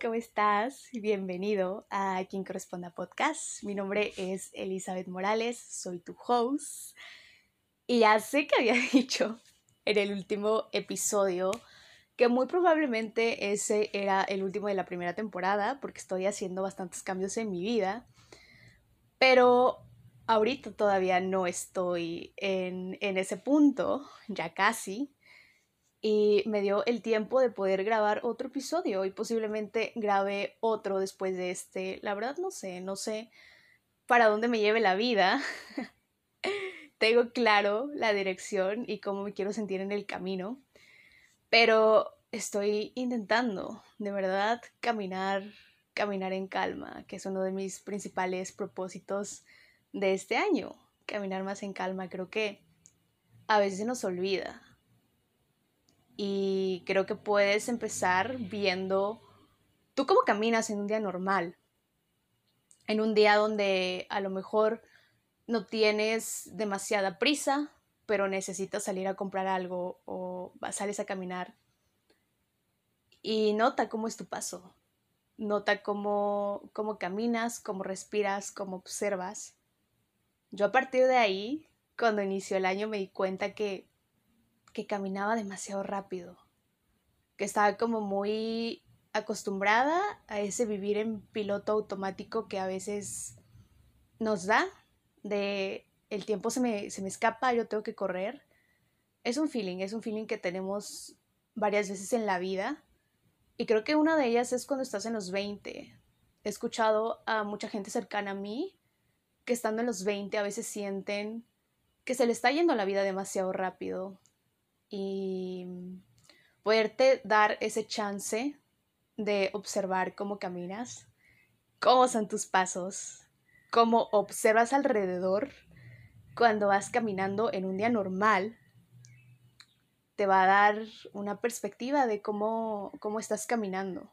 ¿cómo estás? Bienvenido a Quien Corresponda Podcast. Mi nombre es Elizabeth Morales, soy tu host. Y ya sé que había dicho en el último episodio que muy probablemente ese era el último de la primera temporada, porque estoy haciendo bastantes cambios en mi vida. Pero ahorita todavía no estoy en, en ese punto, ya casi y me dio el tiempo de poder grabar otro episodio y posiblemente grabe otro después de este. La verdad no sé, no sé para dónde me lleve la vida. Tengo claro la dirección y cómo me quiero sentir en el camino, pero estoy intentando, de verdad, caminar, caminar en calma, que es uno de mis principales propósitos de este año, caminar más en calma. Creo que a veces se nos olvida y creo que puedes empezar viendo tú cómo caminas en un día normal. En un día donde a lo mejor no tienes demasiada prisa, pero necesitas salir a comprar algo o sales a caminar. Y nota cómo es tu paso. Nota cómo, cómo caminas, cómo respiras, cómo observas. Yo a partir de ahí, cuando inició el año, me di cuenta que que caminaba demasiado rápido, que estaba como muy acostumbrada a ese vivir en piloto automático que a veces nos da, de el tiempo se me, se me escapa, yo tengo que correr. Es un feeling, es un feeling que tenemos varias veces en la vida y creo que una de ellas es cuando estás en los 20. He escuchado a mucha gente cercana a mí que estando en los 20 a veces sienten que se le está yendo la vida demasiado rápido, y poderte dar ese chance de observar cómo caminas, cómo son tus pasos, cómo observas alrededor cuando vas caminando en un día normal, te va a dar una perspectiva de cómo, cómo estás caminando.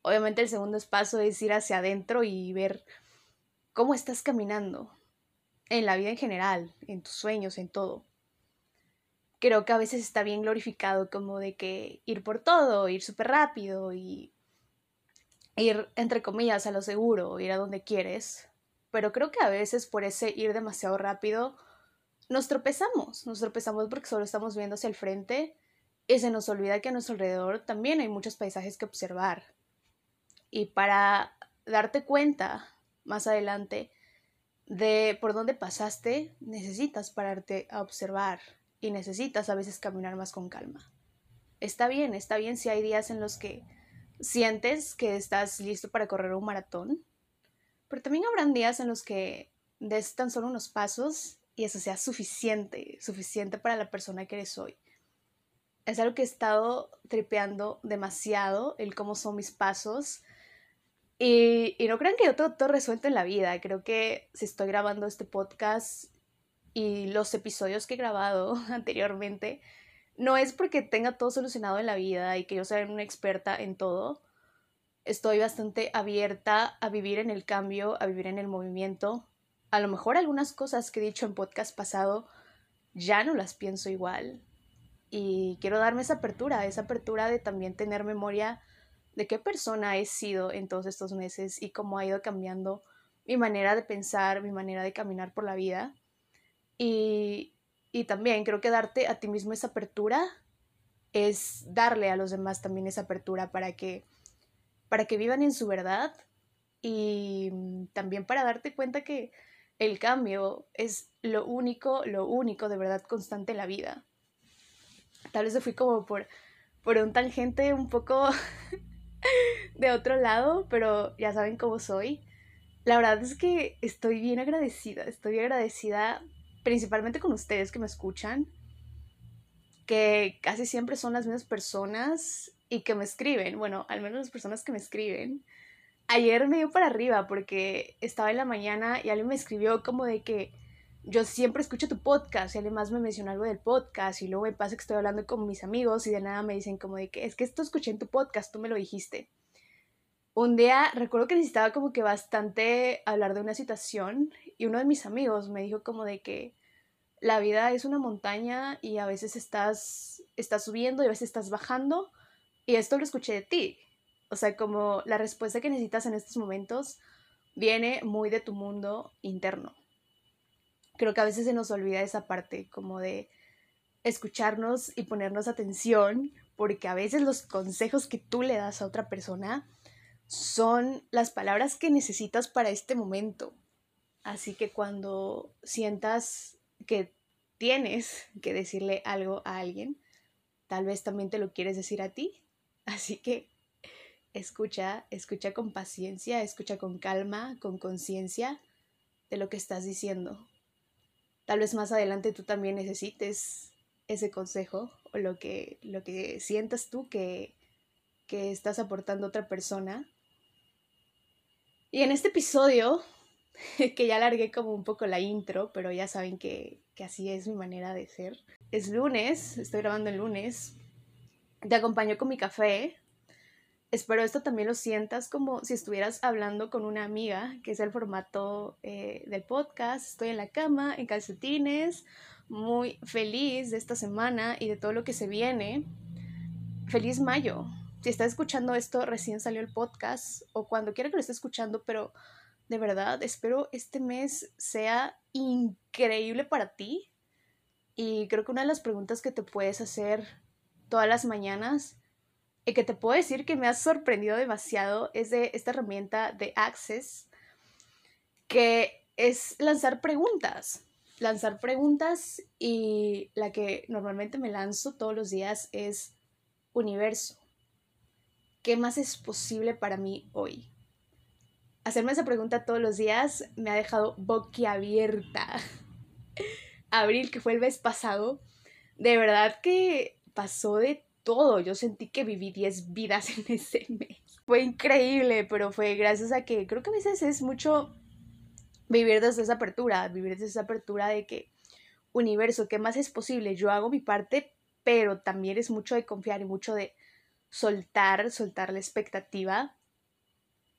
Obviamente el segundo paso es ir hacia adentro y ver cómo estás caminando en la vida en general, en tus sueños, en todo creo que a veces está bien glorificado como de que ir por todo, ir súper rápido y ir, entre comillas, a lo seguro, ir a donde quieres. Pero creo que a veces por ese ir demasiado rápido nos tropezamos, nos tropezamos porque solo estamos viendo hacia el frente y se nos olvida que a nuestro alrededor también hay muchos paisajes que observar. Y para darte cuenta más adelante de por dónde pasaste, necesitas pararte a observar, y necesitas a veces caminar más con calma. Está bien, está bien si hay días en los que sientes que estás listo para correr un maratón, pero también habrán días en los que des tan solo unos pasos y eso sea suficiente, suficiente para la persona que eres hoy. Es algo que he estado tripeando demasiado, el cómo son mis pasos. Y, y no crean que yo tengo todo resuelto en la vida. Creo que si estoy grabando este podcast y los episodios que he grabado anteriormente, no es porque tenga todo solucionado en la vida y que yo sea una experta en todo. Estoy bastante abierta a vivir en el cambio, a vivir en el movimiento. A lo mejor algunas cosas que he dicho en podcast pasado ya no las pienso igual. Y quiero darme esa apertura, esa apertura de también tener memoria de qué persona he sido en todos estos meses y cómo ha ido cambiando mi manera de pensar, mi manera de caminar por la vida. Y, también creo que darte a ti mismo esa apertura es darle a los demás también esa apertura para que, para que vivan en su verdad y también para darte cuenta que el cambio es lo único, lo único de verdad constante en la vida. Tal vez se fui como por, por un tangente un poco de otro lado, pero ya saben cómo soy. La verdad es que estoy bien agradecida, estoy agradecida principalmente con ustedes que me escuchan, que casi siempre son las mismas personas y que me escriben, bueno, al menos las personas que me escriben. Ayer me dio para arriba porque estaba en la mañana y alguien me escribió como de que yo siempre escucho tu podcast y además me menciona algo del podcast y luego me pasa que estoy hablando con mis amigos y de nada me dicen como de que es que esto escuché en tu podcast, tú me lo dijiste. Un día recuerdo que necesitaba como que bastante hablar de una situación y uno de mis amigos me dijo como de que la vida es una montaña y a veces estás, estás subiendo y a veces estás bajando. Y esto lo escuché de ti. O sea, como la respuesta que necesitas en estos momentos viene muy de tu mundo interno. Creo que a veces se nos olvida esa parte, como de escucharnos y ponernos atención, porque a veces los consejos que tú le das a otra persona son las palabras que necesitas para este momento. Así que cuando sientas que tienes que decirle algo a alguien, tal vez también te lo quieres decir a ti. Así que escucha, escucha con paciencia, escucha con calma, con conciencia de lo que estás diciendo. Tal vez más adelante tú también necesites ese consejo o lo que, lo que sientas tú que, que estás aportando a otra persona y en este episodio, que ya largué como un poco la intro, pero ya saben que, así es mi manera de ser. Es lunes, estoy grabando el lunes. Te acompaño con mi café. Espero esto también lo sientas como si estuvieras hablando con una amiga, que es el formato eh, del podcast. Estoy en la cama, en calcetines, muy feliz de esta semana y de todo lo que se viene. Feliz mayo, si estás escuchando esto, recién salió el podcast o cuando quiera que lo esté escuchando, pero de verdad espero este mes sea increíble para ti. Y creo que una de las preguntas que te puedes hacer todas las mañanas y que te puedo decir que me ha sorprendido demasiado es de esta herramienta de Access, que es lanzar preguntas. Lanzar preguntas y la que normalmente me lanzo todos los días es universo ¿qué más es posible para mí hoy? Hacerme esa pregunta todos los días me ha dejado boquiabierta. Abril, que fue el mes pasado, de verdad que pasó de todo. Yo sentí que viví 10 vidas en ese mes. Fue increíble, pero fue gracias a que creo que a veces es mucho vivir desde esa apertura, vivir desde esa apertura de que universo, ¿qué más es posible? Yo hago mi parte, pero también es mucho de confiar y mucho de soltar, soltar la expectativa.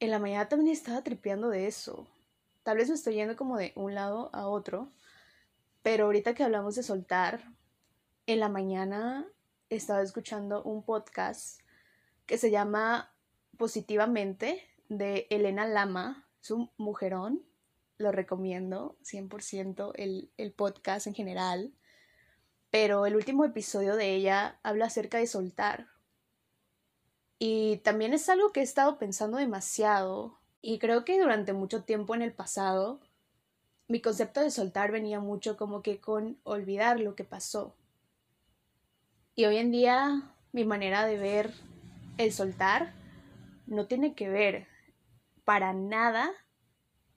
En la mañana también estaba tripeando de eso. Tal vez me estoy yendo como de un lado a otro, pero ahorita que hablamos de soltar, en la mañana estaba escuchando un podcast que se llama Positivamente de Elena Lama. Es un mujerón, lo recomiendo 100% el, el podcast en general. Pero el último episodio de ella habla acerca de soltar, y también es algo que he estado pensando demasiado y creo que durante mucho tiempo en el pasado mi concepto de soltar venía mucho como que con olvidar lo que pasó. Y hoy en día mi manera de ver el soltar no tiene que ver para nada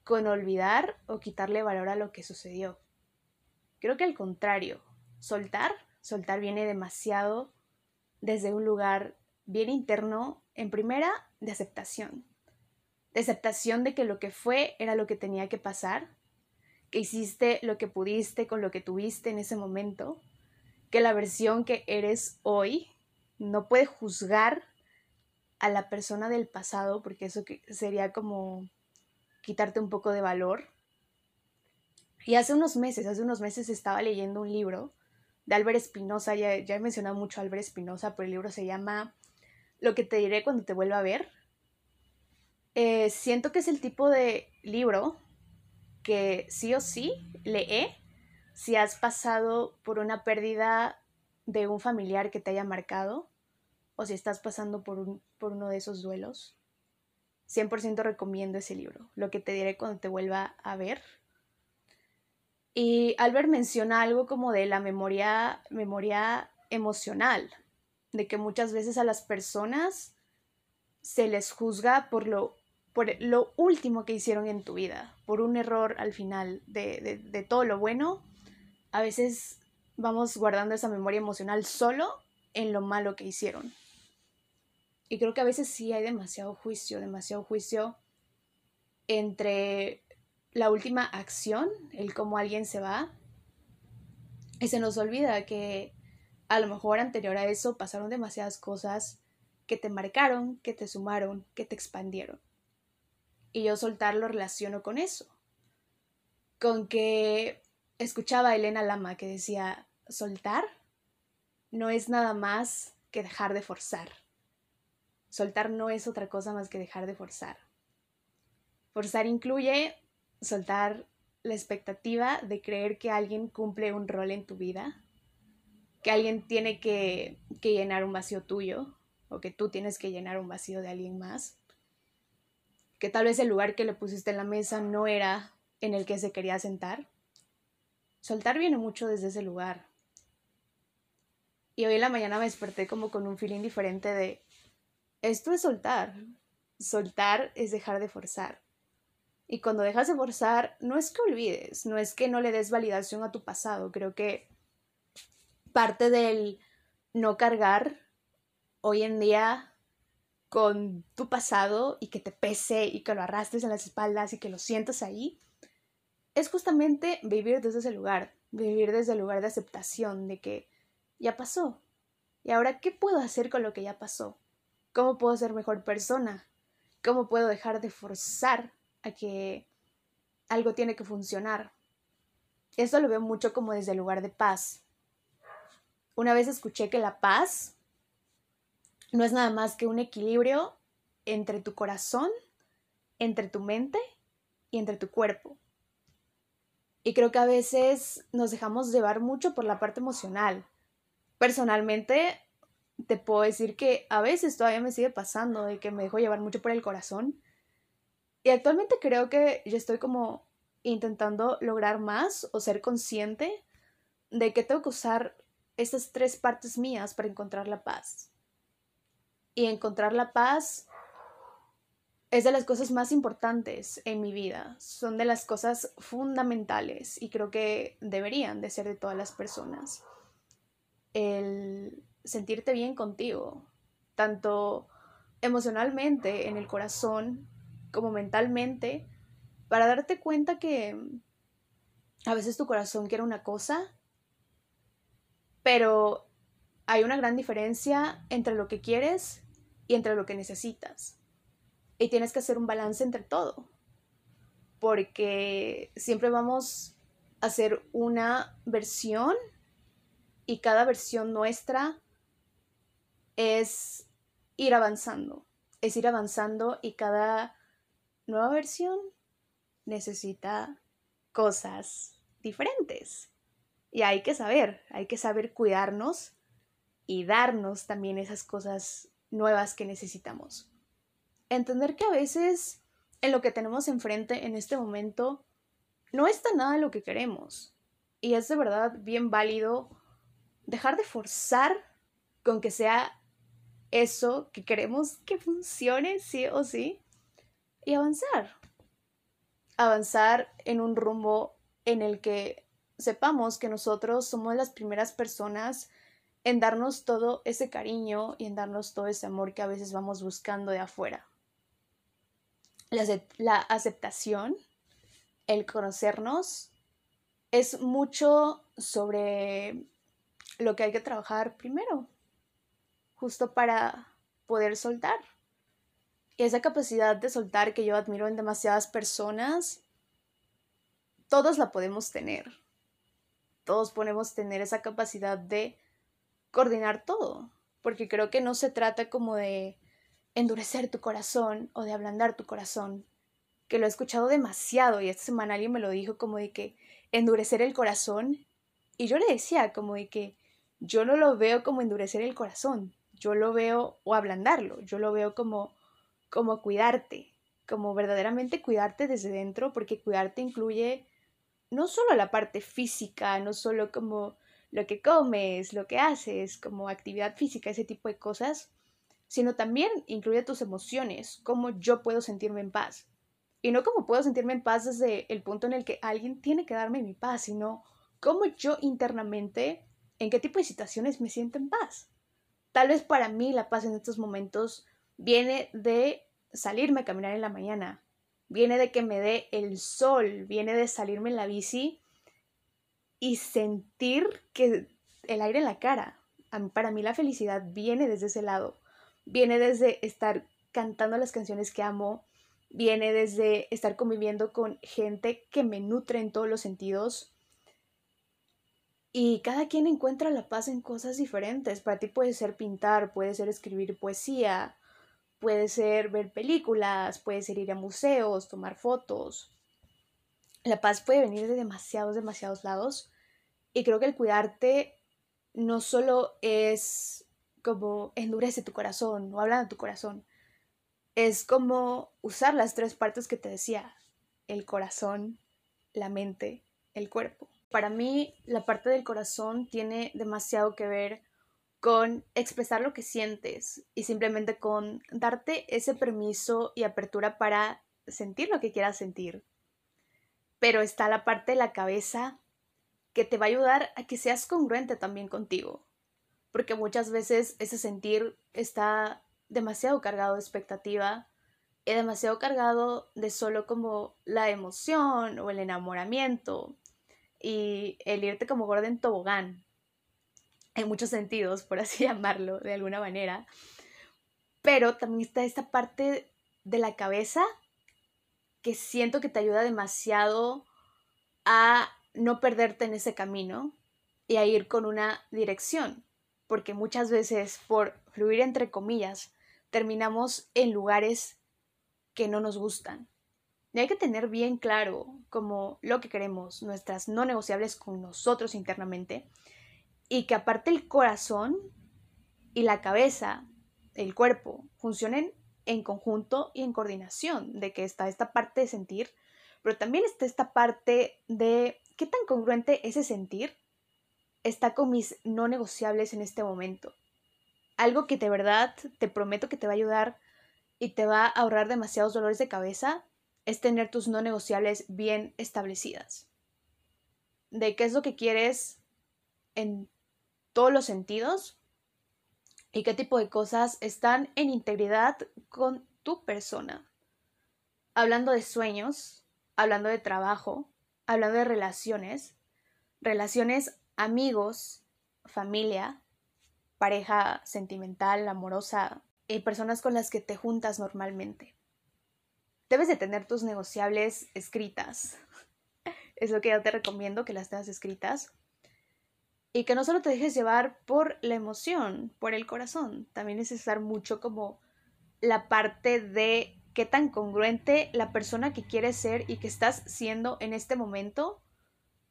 con olvidar o quitarle valor a lo que sucedió. Creo que al contrario, soltar, soltar viene demasiado desde un lugar bien interno, en primera, de aceptación. De aceptación de que lo que fue era lo que tenía que pasar, que hiciste lo que pudiste con lo que tuviste en ese momento, que la versión que eres hoy no puede juzgar a la persona del pasado, porque eso sería como quitarte un poco de valor. Y hace unos meses, hace unos meses estaba leyendo un libro de Álvaro Espinosa, ya, ya, he mencionado mucho a Álvaro Espinosa, pero el libro se llama lo que te diré cuando te vuelva a ver. Eh, siento que es el tipo de libro que sí o sí lee si has pasado por una pérdida de un familiar que te haya marcado o si estás pasando por, por uno de esos duelos. 100% recomiendo ese libro, lo que te diré cuando te vuelva a ver. Y Albert menciona algo como de la memoria, memoria emocional, de que muchas veces a las personas se les juzga por lo, por lo último que hicieron en tu vida, por un error al final de, de todo lo bueno. A veces vamos guardando esa memoria emocional solo en lo malo que hicieron. Y creo que a veces sí hay demasiado juicio, demasiado juicio entre la última acción, el cómo alguien se va, y se nos olvida que a lo mejor anterior a eso pasaron demasiadas cosas que te marcaron, que te sumaron, que te expandieron. Y yo soltar lo relaciono con eso. Con que escuchaba a Elena Lama que decía, soltar no es nada más que dejar de forzar. Soltar no es otra cosa más que dejar de forzar. Forzar incluye soltar la expectativa de creer que alguien cumple un rol en tu vida, que alguien tiene que, que llenar un vacío tuyo o que tú tienes que llenar un vacío de alguien más, que tal vez el lugar que le pusiste en la mesa no era en el que se quería sentar. Soltar viene mucho desde ese lugar. Y hoy en la mañana me desperté como con un feeling diferente de, esto es soltar. Soltar es dejar de forzar. Y cuando dejas de forzar, no es que olvides, no es que no le des validación a tu pasado. Creo que parte del no cargar hoy en día con tu pasado y que te pese y que lo arrastres en las espaldas y que lo sientas ahí, es justamente vivir desde ese lugar, vivir desde el lugar de aceptación, de que ya pasó. ¿Y ahora qué puedo hacer con lo que ya pasó? ¿Cómo puedo ser mejor persona? ¿Cómo puedo dejar de forzar a que algo tiene que funcionar? Esto lo veo mucho como desde el lugar de paz. Una vez escuché que la paz no es nada más que un equilibrio entre tu corazón, entre tu mente y entre tu cuerpo. Y creo que a veces nos dejamos llevar mucho por la parte emocional. Personalmente, te puedo decir que a veces todavía me sigue pasando de que me dejo llevar mucho por el corazón. Y actualmente creo que yo estoy como intentando lograr más o ser consciente de que tengo que usar estas tres partes mías para encontrar la paz. Y encontrar la paz es de las cosas más importantes en mi vida, son de las cosas fundamentales y creo que deberían de ser de todas las personas. El sentirte bien contigo, tanto emocionalmente, en el corazón, como mentalmente, para darte cuenta que a veces tu corazón quiere una cosa, pero hay una gran diferencia entre lo que quieres y entre lo que necesitas. Y tienes que hacer un balance entre todo, porque siempre vamos a hacer una versión y cada versión nuestra es ir avanzando, es ir avanzando y cada nueva versión necesita cosas diferentes. Y hay que saber, hay que saber cuidarnos y darnos también esas cosas nuevas que necesitamos. Entender que a veces en lo que tenemos enfrente en este momento no está nada lo que queremos. Y es de verdad bien válido dejar de forzar con que sea eso que queremos que funcione, sí o sí, y avanzar. Avanzar en un rumbo en el que sepamos que nosotros somos las primeras personas en darnos todo ese cariño y en darnos todo ese amor que a veces vamos buscando de afuera. La, aceptación, el conocernos, es mucho sobre lo que hay que trabajar primero, justo para poder soltar. Y esa capacidad de soltar que yo admiro en demasiadas personas, todos la podemos tener. Todos podemos tener esa capacidad de coordinar todo, porque creo que no se trata como de endurecer tu corazón o de ablandar tu corazón, que lo he escuchado demasiado y esta semana alguien me lo dijo como de que endurecer el corazón y yo le decía como de que yo no lo veo como endurecer el corazón, yo lo veo o ablandarlo, yo lo veo como como cuidarte, como verdaderamente cuidarte desde dentro, porque cuidarte incluye no solo la parte física, no solo como lo que comes, lo que haces, como actividad física, ese tipo de cosas, sino también incluye tus emociones, cómo yo puedo sentirme en paz. Y no cómo puedo sentirme en paz desde el punto en el que alguien tiene que darme mi paz, sino cómo yo internamente, en qué tipo de situaciones me siento en paz. Tal vez para mí la paz en estos momentos viene de salirme a caminar en la mañana, viene de que me dé el sol, viene de salirme en la bici y sentir que el aire en la cara. Para mí la felicidad viene desde ese lado, viene desde estar cantando las canciones que amo, viene desde estar conviviendo con gente que me nutre en todos los sentidos. Y cada quien encuentra la paz en cosas diferentes. Para ti puede ser pintar, puede ser escribir poesía, puede ser ver películas, puede ser ir a museos, tomar fotos. La paz puede venir de demasiados, demasiados lados. Y creo que el cuidarte no solo es como endurece tu corazón o habla de tu corazón, es como usar las tres partes que te decía, el corazón, la mente, el cuerpo. Para mí, la parte del corazón tiene demasiado que ver con expresar lo que sientes y simplemente con darte ese permiso y apertura para sentir lo que quieras sentir. Pero está la parte de la cabeza que te va a ayudar a que seas congruente también contigo. Porque muchas veces ese sentir está demasiado cargado de expectativa y demasiado cargado de solo como la emoción o el enamoramiento y el irte como gordo en tobogán en muchos sentidos, por así llamarlo de alguna manera. Pero también está esta parte de la cabeza que siento que te ayuda demasiado a no perderte en ese camino y a ir con una dirección, porque muchas veces por fluir entre comillas terminamos en lugares que no nos gustan. Y hay que tener bien claro como lo que queremos, nuestras no negociables con nosotros internamente y que aparte el corazón y la cabeza, el cuerpo, funcionen en conjunto y en coordinación, de que está esta parte de sentir, pero también está esta parte de qué tan congruente ese sentir está con mis no negociables en este momento. Algo que de verdad te prometo que te va a ayudar y te va a ahorrar demasiados dolores de cabeza es tener tus no negociables bien establecidas. De qué es lo que quieres en todos los sentidos y qué tipo de cosas están en integridad con tu persona. Hablando de sueños, hablando de trabajo, hablando de relaciones, relaciones amigos, familia, pareja sentimental, amorosa y personas con las que te juntas normalmente. Debes de tener tus negociables escritas. Es lo que yo te recomiendo que las tengas escritas y que no solo te dejes llevar por la emoción, por el corazón, también es mucho como la parte de qué tan congruente la persona que quieres ser y que estás siendo en este momento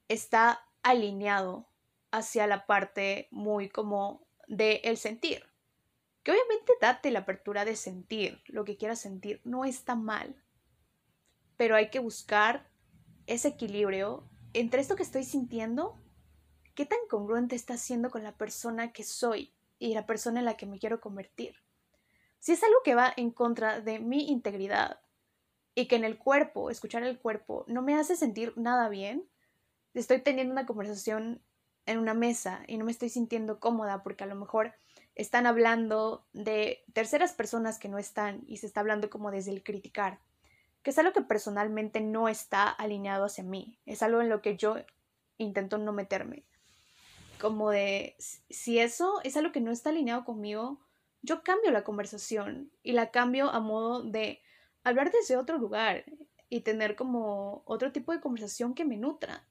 está alineado hacia la parte muy como de el sentir. Que obviamente date la apertura de sentir lo que quieras sentir, no está mal. Pero hay que buscar ese equilibrio entre esto que estoy sintiendo ¿Qué tan congruente está siendo con la persona que soy y la persona en la que me quiero convertir? Si es algo que va en contra de mi integridad y que en el cuerpo, escuchar el cuerpo, no me hace sentir nada bien, estoy teniendo una conversación en una mesa y no me estoy sintiendo cómoda porque a lo mejor están hablando de terceras personas que no están y se está hablando como desde el criticar, que es algo que personalmente no está alineado hacia mí, es algo en lo que yo intento no meterme como de, si eso es algo que no está alineado conmigo, yo cambio la conversación y la cambio a modo de hablar desde otro lugar y tener como otro tipo de conversación que me nutra.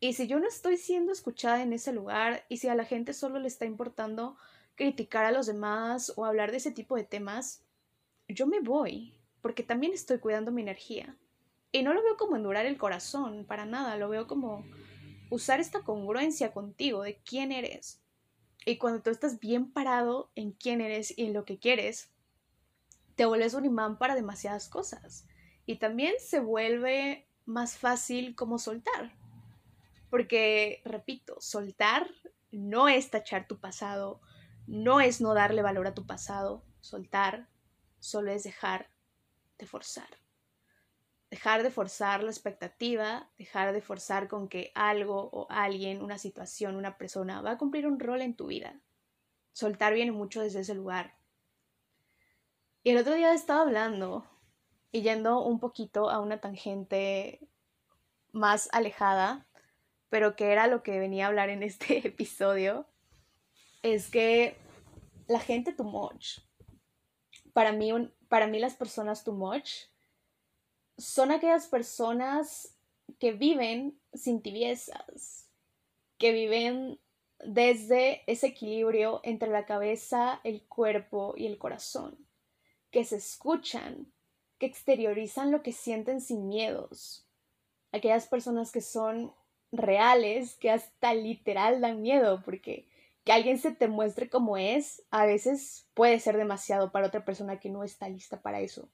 Y si yo no estoy siendo escuchada en ese lugar y si a la gente solo le está importando criticar a los demás o hablar de ese tipo de temas, yo me voy, porque también estoy cuidando mi energía. Y no lo veo como endurar el corazón, para nada, lo veo como usar esta congruencia contigo de quién eres. Y cuando tú estás bien parado en quién eres y en lo que quieres, te vuelves un imán para demasiadas cosas. Y también se vuelve más fácil como soltar. Porque, repito, soltar no es tachar tu pasado, no es no darle valor a tu pasado. Soltar solo es dejar de forzar dejar de forzar la expectativa, dejar de forzar con que algo o alguien, una situación, una persona va a cumplir un rol en tu vida. Soltar viene mucho desde ese lugar. Y el otro día estaba hablando y yendo un poquito a una tangente más alejada, pero que era lo que venía a hablar en este episodio, es que la gente too much. Para mí, para mí las personas too much son aquellas personas que viven sin tibiezas, que viven desde ese equilibrio entre la cabeza, el cuerpo y el corazón, que se escuchan, que exteriorizan lo que sienten sin miedos. Aquellas personas que son reales, que hasta literal dan miedo, porque que alguien se te muestre como es, a veces puede ser demasiado para otra persona que no está lista para eso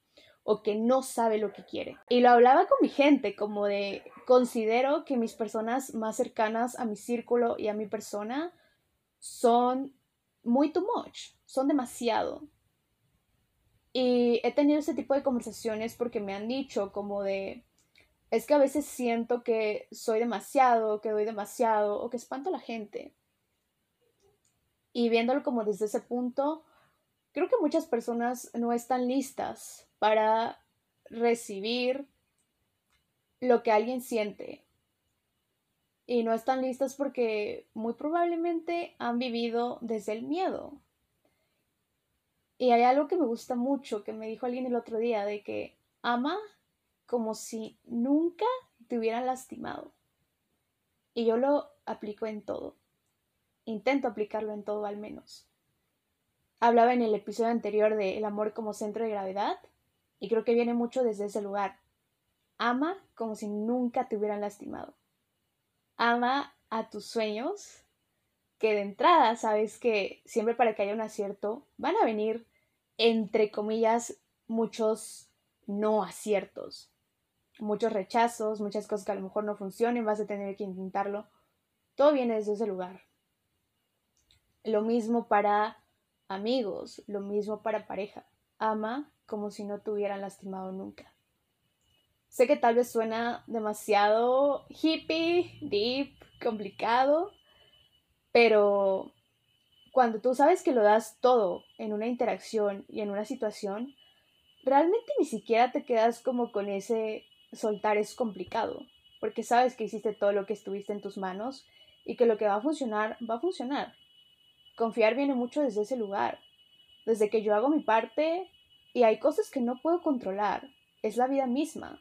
o que no sabe lo que quiere. Y lo hablaba con mi gente, como de, considero que mis personas más cercanas a mi círculo y a mi persona son muy too much, son demasiado. Y he tenido ese tipo de conversaciones porque me han dicho como de, es que a veces siento que soy demasiado, que doy demasiado o que espanto a la gente. Y viéndolo como desde ese punto, creo que muchas personas no están listas para recibir lo que alguien siente. Y no están listas porque muy probablemente han vivido desde el miedo. Y hay algo que me gusta mucho, que me dijo alguien el otro día, de que ama como si nunca te hubieran lastimado. Y yo lo aplico en todo. Intento aplicarlo en todo al menos. Hablaba en el episodio anterior de el amor como centro de gravedad y creo que viene mucho desde ese lugar. Ama como si nunca te hubieran lastimado. Ama a tus sueños, que de entrada sabes que siempre para que haya un acierto van a venir, entre comillas, muchos no aciertos, muchos rechazos, muchas cosas que a lo mejor no funcionen, vas a tener que intentarlo. Todo viene desde ese lugar. Lo mismo para amigos, lo mismo para pareja. Ama como si no te hubieran lastimado nunca. Sé que tal vez suena demasiado hippie, deep, complicado, pero cuando tú sabes que lo das todo en una interacción y en una situación, realmente ni siquiera te quedas como con ese soltar es complicado, porque sabes que hiciste todo lo que estuviste en tus manos y que lo que va a funcionar, va a funcionar. Confiar viene mucho desde ese lugar, desde que yo hago mi parte y hay cosas que no puedo controlar, es la vida misma.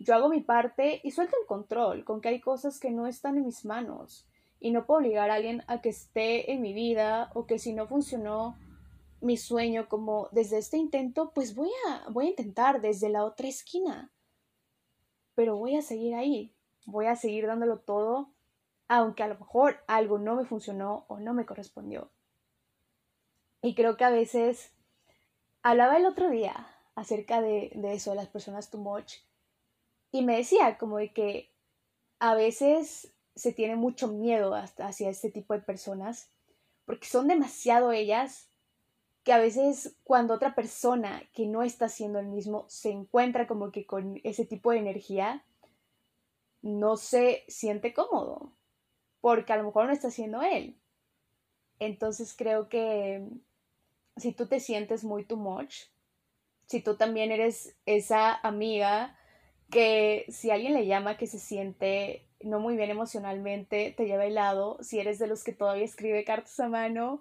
Yo hago mi parte y suelto el control con que hay cosas que no están en mis manos y no puedo obligar a alguien a que esté en mi vida o que si no funcionó mi sueño como desde este intento, pues voy a voy a intentar desde la otra esquina. Pero voy a seguir ahí, voy a seguir dándolo todo aunque a lo mejor algo no me funcionó o no me correspondió. Y creo que a veces hablaba el otro día acerca de, eso, de las personas too much, y me decía como de que a veces se tiene mucho miedo hacia este tipo de personas, porque son demasiado ellas que a veces cuando otra persona que no está haciendo el mismo se encuentra como que con ese tipo de energía, no se siente cómodo, porque a lo mejor no está haciendo él. Entonces creo que si tú te sientes muy too much, si tú también eres esa amiga que si alguien le llama que se siente no muy bien emocionalmente, te lleva helado, si eres de los que todavía escribe cartas a mano,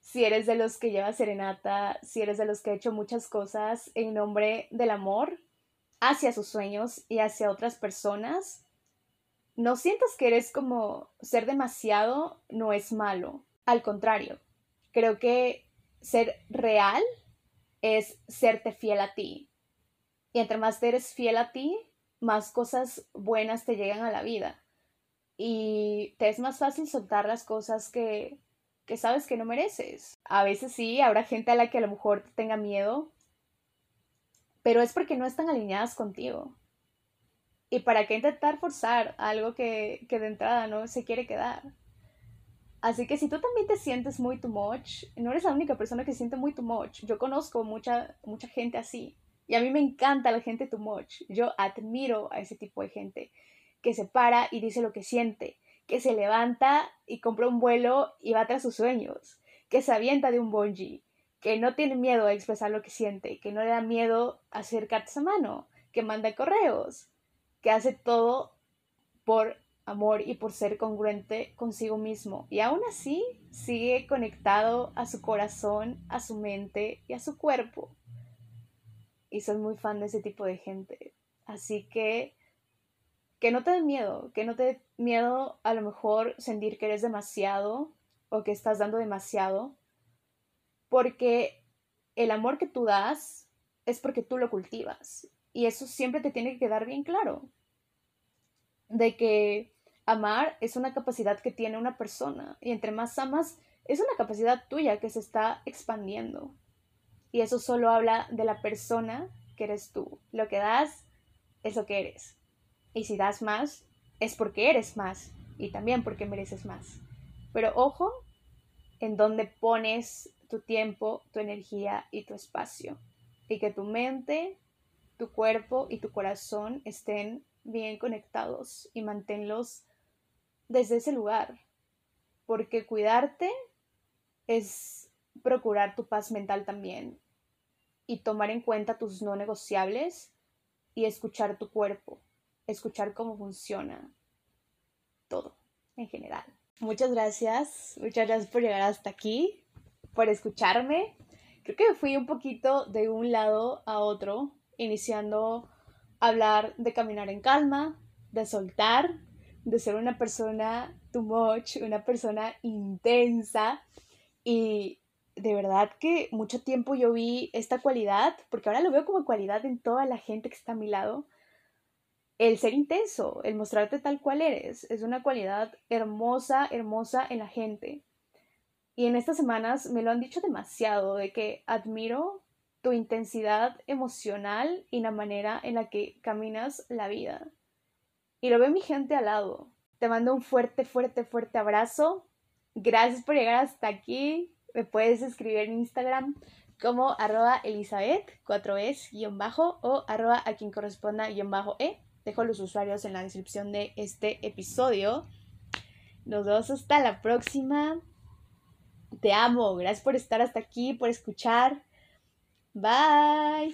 si eres de los que lleva serenata, si eres de los que ha hecho muchas cosas en nombre del amor hacia sus sueños y hacia otras personas, no sientas que eres como ser demasiado no es malo. Al contrario, creo que ser real es serte fiel a ti. Y entre más eres fiel a ti, más cosas buenas te llegan a la vida. Y te es más fácil soltar las cosas que, que sabes que no mereces. A veces sí, habrá gente a la que a lo mejor te tenga miedo, pero es porque no están alineadas contigo. ¿Y para qué intentar forzar algo que, que de entrada no se quiere quedar? Así que si tú también te sientes muy too much, no eres la única persona que siente muy too much. Yo conozco mucha, mucha gente así. Y a mí me encanta la gente too much. Yo admiro a ese tipo de gente que se para y dice lo que siente, que se levanta y compra un vuelo y va tras sus sueños, que se avienta de un bungee, que no tiene miedo a expresar lo que siente, que no le da miedo a hacer cartas a mano, que manda correos, que hace todo por amor y por ser congruente consigo mismo. Y aún así sigue conectado a su corazón, a su mente y a su cuerpo. Y soy muy fan de ese tipo de gente. Así que que no te dé miedo, que no te dé miedo a lo mejor sentir que eres demasiado o que estás dando demasiado, porque el amor que tú das es porque tú lo cultivas. Y eso siempre te tiene que quedar bien claro. De que amar es una capacidad que tiene una persona. Y entre más amas, es una capacidad tuya que se está expandiendo. Y eso solo habla de la persona que eres tú. Lo que das es lo que eres. Y si das más, es porque eres más. Y también porque mereces más. Pero ojo en dónde pones tu tiempo, tu energía y tu espacio. Y que tu mente, tu cuerpo y tu corazón estén bien conectados y manténlos desde ese lugar. Porque cuidarte es procurar tu paz mental también y tomar en cuenta tus no negociables y escuchar tu cuerpo, escuchar cómo funciona todo en general. Muchas gracias, muchas gracias por llegar hasta aquí, por escucharme. Creo que fui un poquito de un lado a otro, iniciando hablar de caminar en calma, de soltar, de ser una persona too much, una persona intensa y de verdad que mucho tiempo yo vi esta cualidad, porque ahora lo veo como cualidad en toda la gente que está a mi lado, el ser intenso, el mostrarte tal cual eres, es una cualidad hermosa, hermosa en la gente. Y en estas semanas me lo han dicho demasiado, de que admiro tu intensidad emocional y la manera en la que caminas la vida. Y lo veo mi gente al lado. Te mando un fuerte, fuerte, fuerte abrazo. Gracias por llegar hasta aquí. Me puedes escribir en Instagram como arroba Elizabeth, 4es, guion bajo, o arroba a quien corresponda, guion bajo, e. Dejo los usuarios en la descripción de este episodio. Nos vemos hasta la próxima. Te amo. Gracias por estar hasta aquí, por escuchar. Bye.